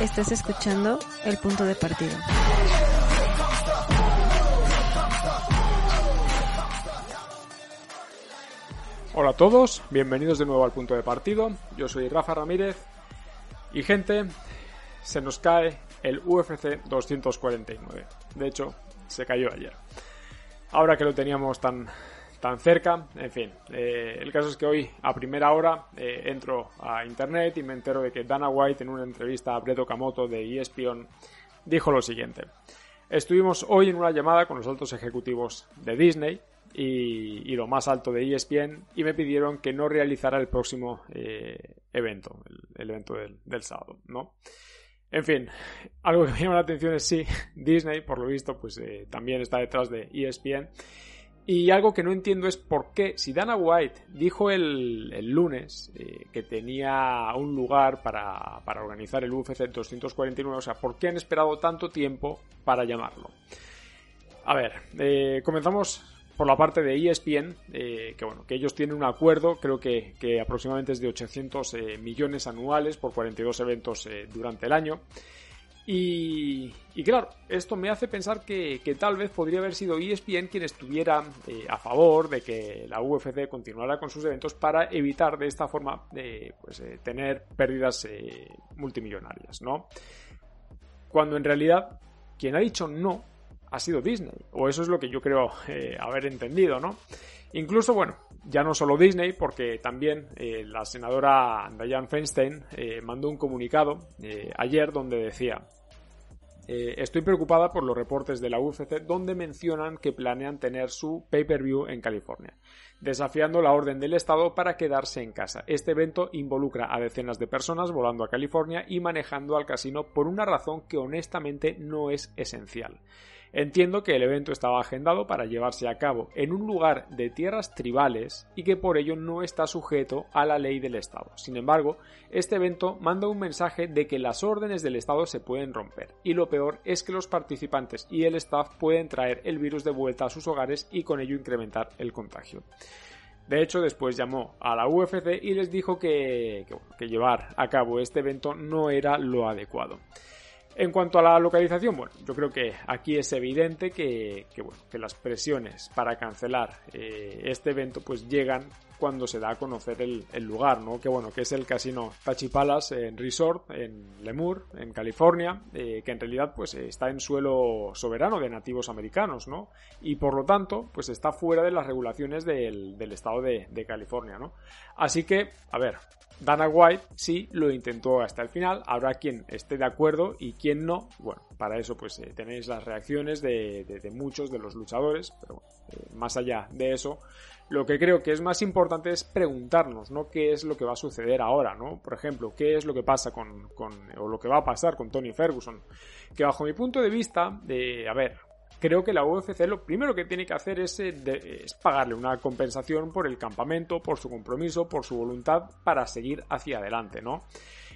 Estás escuchando El Punto de Partido. Hola a todos, bienvenidos de nuevo al Punto de Partido. Yo soy Rafa Ramírez y gente, se nos cae el UFC 249. De hecho, se cayó ayer. Ahora que lo teníamos tan tan cerca. En fin, eh, el caso es que hoy a primera hora eh, entro a internet y me entero de que Dana White en una entrevista a Brett Okamoto de ESPN dijo lo siguiente. Estuvimos hoy en una llamada con los altos ejecutivos de Disney y, lo más alto de ESPN y me pidieron que no realizara el próximo eh, evento, el, evento del, del, sábado, ¿no? En fin, algo que me llama la atención es sí, Disney, por lo visto, pues también está detrás de ESPN y algo que no entiendo es por qué, si Dana White dijo el, lunes eh, que tenía un lugar para, organizar el UFC 249, o sea, ¿por qué han esperado tanto tiempo para llamarlo? A ver, eh, comenzamos por la parte de ESPN, eh, que bueno, que ellos tienen un acuerdo, creo que, que aproximadamente es de 800 millones anuales por 42 eventos durante el año. Y, claro, esto me hace pensar que, tal vez podría haber sido ESPN quien estuviera eh, a favor de que la UFC continuara con sus eventos para evitar de esta forma pues, eh, tener pérdidas eh, multimillonarias, ¿no? Cuando en realidad quien ha dicho no ha sido Disney, o eso es lo que yo creo haber entendido, ¿no? Incluso, bueno, ya no solo Disney, porque también la senadora Diane Feinstein mandó un comunicado ayer donde decía eh, estoy preocupada por los reportes de la UFC donde mencionan que planean tener su pay-per-view en California, desafiando la orden del Estado para quedarse en casa. Este evento involucra a decenas de personas volando a California y manejando al casino por una razón que honestamente no es esencial. Entiendo que el evento estaba agendado para llevarse a cabo en un lugar de tierras tribales y que por ello no está sujeto a la ley del Estado. Sin embargo, este evento manda un mensaje de que las órdenes del Estado se pueden romper y lo peor es que los participantes y el staff pueden traer el virus de vuelta a sus hogares y con ello incrementar el contagio. De hecho, después llamó a la UFC y les dijo que, que llevar a cabo este evento no era lo adecuado. En cuanto a la localización, bueno, yo creo que aquí es evidente que, bueno, que las presiones para cancelar eh, este evento pues llegan cuando se da a conocer el, lugar, ¿no? Que bueno, que es el casino Tachipalas en Resort, en Lemur, en California, eh, que en realidad pues está en suelo soberano de nativos americanos, ¿no? Y por lo tanto, pues está fuera de las regulaciones del, estado de, de California, ¿no? Así que, a ver, Dana White sí lo intentó hasta el final, habrá quien esté de acuerdo y quien no. Bueno, para eso pues eh, tenéis las reacciones de, muchos de los luchadores, pero eh, más allá de eso, lo que creo que es más importante es preguntarnos, ¿no? ¿Qué es lo que va a suceder ahora, ¿no? Por ejemplo, ¿qué es lo que pasa con, con o lo que va a pasar con Tony Ferguson? Que bajo mi punto de vista, de, a ver, creo que la UFC lo primero que tiene que hacer es, eh, es, pagarle una compensación por el campamento, por su compromiso, por su voluntad para seguir hacia adelante, ¿no?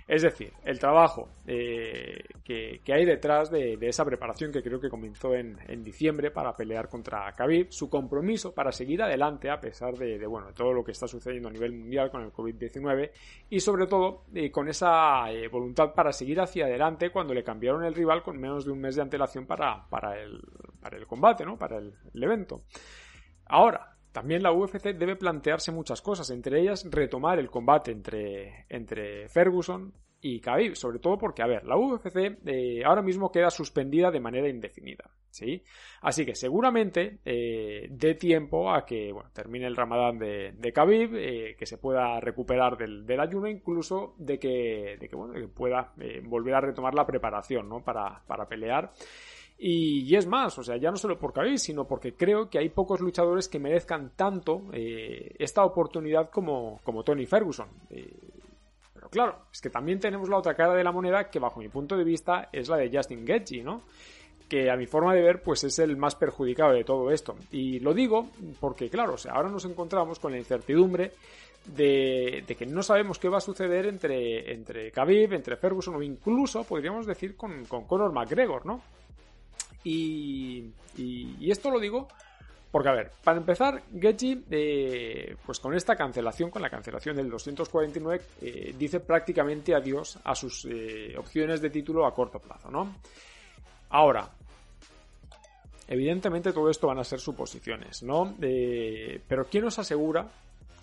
Es decir, el trabajo eh, que, hay detrás de, esa preparación que creo que comenzó en, diciembre para pelear contra Khabib, su compromiso para seguir adelante a pesar de, bueno, todo lo que está sucediendo a nivel mundial con el COVID-19 y sobre todo eh, con esa voluntad para seguir hacia adelante cuando le cambiaron el rival con menos de un mes de antelación para, para, el, para el combate, ¿no? para el evento. Ahora, también la UFC debe plantearse muchas cosas, entre ellas retomar el combate entre, entre Ferguson y Khabib, sobre todo porque, a ver, la UFC eh, ahora mismo queda suspendida de manera indefinida, ¿sí? Así que seguramente eh, dé tiempo a que, bueno, termine el ramadán de, de Khabib, eh, que se pueda recuperar del, del, ayuno, incluso de que, de que, bueno, que pueda volver a retomar la preparación, ¿no? Para, para pelear. Y, es más, o sea, ya no solo por Khabib, sino porque creo que hay pocos luchadores que merezcan tanto eh, esta oportunidad como, como Tony Ferguson. Eh, pero claro, es que también tenemos la otra cara de la moneda que bajo mi punto de vista es la de Justin Gaethje, ¿no? que a mi forma de ver pues es el más perjudicado de todo esto. Y lo digo porque claro, o sea, ahora nos encontramos con la incertidumbre de, que no sabemos qué va a suceder entre, entre Khabib, entre Ferguson o incluso podríamos decir con, con Conor McGregor, ¿no? Y, y, esto lo digo porque, a ver, para empezar, Getty, eh, pues con esta cancelación, con la cancelación del 249, eh, dice prácticamente adiós a sus eh, opciones de título a corto plazo, ¿no? Ahora, evidentemente todo esto van a ser suposiciones, ¿no? pero ¿quién nos asegura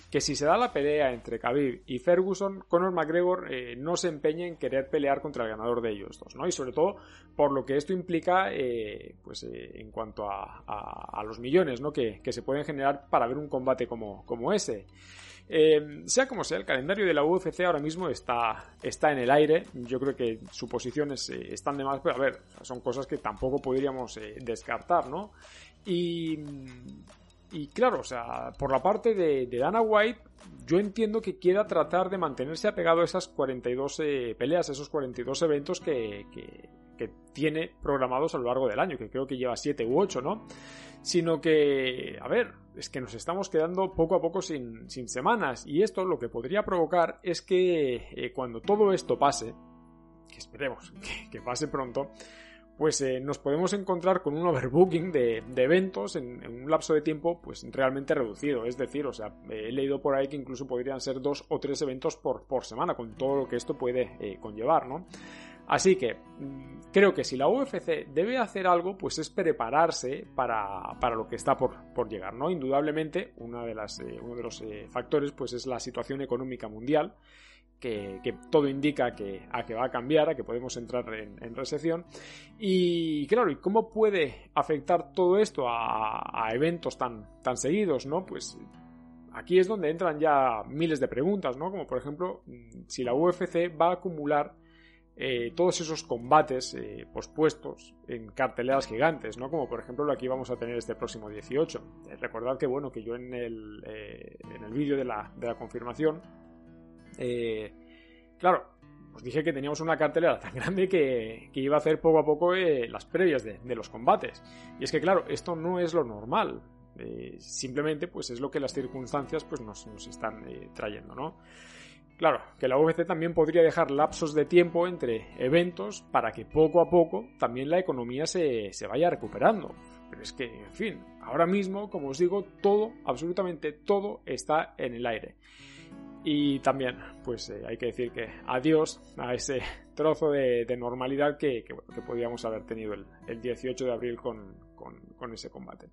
que si se da la pelea entre Khabib y Ferguson, Conor McGregor eh, no se empeñe en querer pelear contra el ganador de ellos dos, ¿no? Y sobre todo por lo que esto implica, eh, pues eh, en cuanto a, los millones, ¿no? Que, se pueden generar para ver un combate como, como ese. sea como sea, el calendario de la UFC ahora mismo está, está en el aire. Yo creo que suposiciones están de más, pero a ver, son cosas que tampoco podríamos descartar, ¿no? Y y claro, o sea, por la parte de, Dana White, yo entiendo que quiera tratar de mantenerse apegado a esas 42 eh, peleas, esos 42 eventos que, que, tiene programados a lo largo del año, que creo que lleva 7 u 8, ¿no? Sino que, a ver, es que nos estamos quedando poco a poco sin, sin semanas y esto lo que podría provocar es que eh, cuando todo esto pase, que esperemos que pase pronto, pues eh, nos podemos encontrar con un overbooking de, eventos en, un lapso de tiempo pues realmente reducido. Es decir, o sea, he leído por ahí que incluso podrían ser dos o tres eventos por, por semana, con todo lo que esto puede eh, conllevar, ¿no? Así que mm, creo que si la UFC debe hacer algo, pues es prepararse para, para lo que está por, por, llegar, ¿no? Indudablemente, una de las, eh, uno de los factores pues es la situación económica mundial que, todo indica que, a que va a cambiar, a que podemos entrar en, recesión. Y claro, ¿y cómo puede afectar todo esto a, eventos tan, tan seguidos, no? Pues aquí es donde entran ya miles de preguntas, ¿no? Como por ejemplo, si la UFC va a acumular eh, todos esos combates eh, pospuestos en carteleras gigantes, ¿no? Como por ejemplo lo que vamos a tener este próximo 18. Eh, recordad que bueno, que yo en el, en el vídeo de la, de la confirmación eh, claro, os dije que teníamos una cartelera tan grande que, iba a hacer poco a poco eh, las previas de, los combates. Y es que, claro, esto no es lo normal. Eh, simplemente, pues es lo que las circunstancias pues, nos, están trayendo, ¿no? Claro, que la UFC también podría dejar lapsos de tiempo entre eventos para que poco a poco también la economía se, se vaya recuperando. Pero es que, en fin, ahora mismo, como os digo, todo, absolutamente todo está en el aire. Y también, pues eh, hay que decir que adiós a ese trozo de, normalidad que, que, podíamos haber tenido el, 18 de abril con, con, ese combate.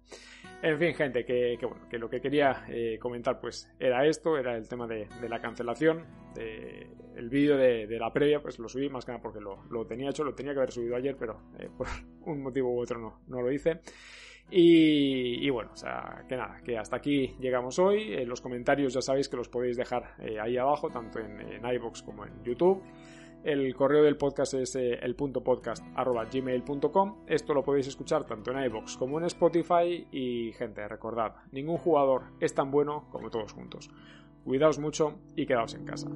En fin, gente, que, bueno, que lo que quería eh, comentar pues era esto, era el tema de, la cancelación. el vídeo de, la previa, pues lo subí más que nada porque lo, lo, tenía hecho, lo tenía que haber subido ayer, pero eh, por un motivo u otro no, no lo hice. Y, bueno, o sea, que nada, que hasta aquí llegamos hoy. En los comentarios ya sabéis que los podéis dejar eh, ahí abajo, tanto en, en iVoox como en YouTube. El correo del podcast es eh, el punto podcast gmail.com. Esto lo podéis escuchar tanto en iVoox como en Spotify. Y gente, recordad, ningún jugador es tan bueno como todos juntos. Cuidaos mucho y quedaos en casa.